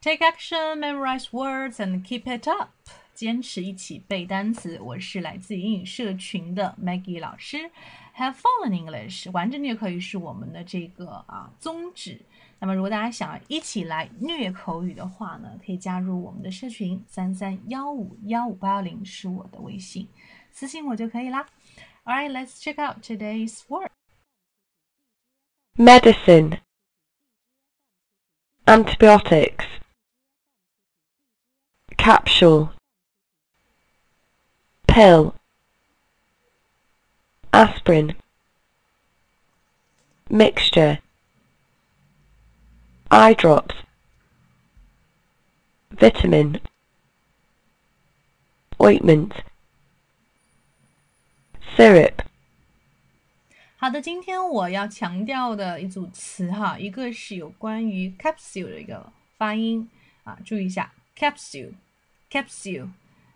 Take action, memorize words, and keep it up. 坚持一起背单词。我是来自英语社群的 Maggie 老师。Have fun in English，完整虐口语是我们的这个啊宗旨。那么，如果大家想要一起来虐口语的话呢，可以加入我们的社群三三幺五幺五八幺零是我的微信，私信我就可以啦。All right, let's check out today's word. Medicine. Antibiotics. Capsule. Pill. Aspirin. Mixture. Eye drops. Vitamin. Ointment. Syrup. 好的，今天我要强调的一组词哈，一个是有关于 capsule 的一个发音啊，注意一下 Capsule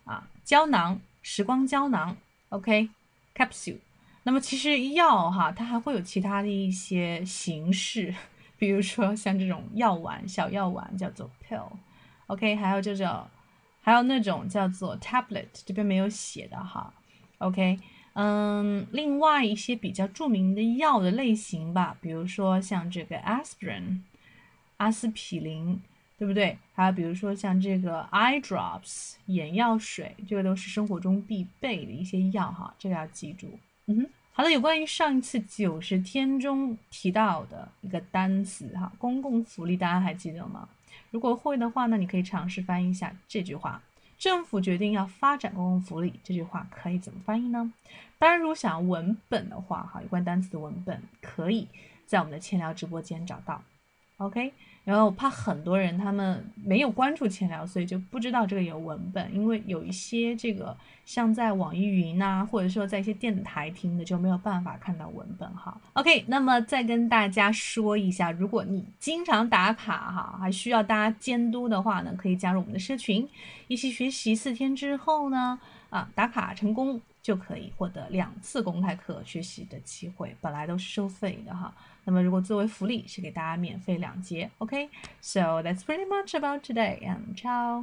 啊，胶囊，时光胶囊，OK，capsule。那么其实药哈，它还会有其他的一些形式，比如说像这种药丸，小药丸叫做 pill，OK，还有这种，还有那种叫做 tablet，这边没有写的哈，OK。嗯，另外一些比较著名的药的类型吧，比如说像这个 aspirin，阿司匹林，对不对？还有比如说像这个 eye drops，眼药水，这个都是生活中必备的一些药哈，这个要记住。嗯哼，好的，有关于上一次九十天中提到的一个单词哈，公共福利，大家还记得吗？如果会的话呢，你可以尝试翻译一下这句话。政府决定要发展公共福利，这句话可以怎么翻译呢？当然，如果想要文本的话，哈，有关单词的文本可以在我们的千聊直播间找到。OK。然后我怕很多人他们没有关注前聊，所以就不知道这个有文本，因为有一些这个像在网易云呐，或者说在一些电台听的就没有办法看到文本哈。OK，那么再跟大家说一下，如果你经常打卡哈，还需要大家监督的话呢，可以加入我们的社群，一起学习四天之后呢，啊打卡成功就可以获得两次公开课学习的机会，本来都是收费的哈。那么如果作为福利是给大家免费两节，OK？So that's pretty much about today and ciao.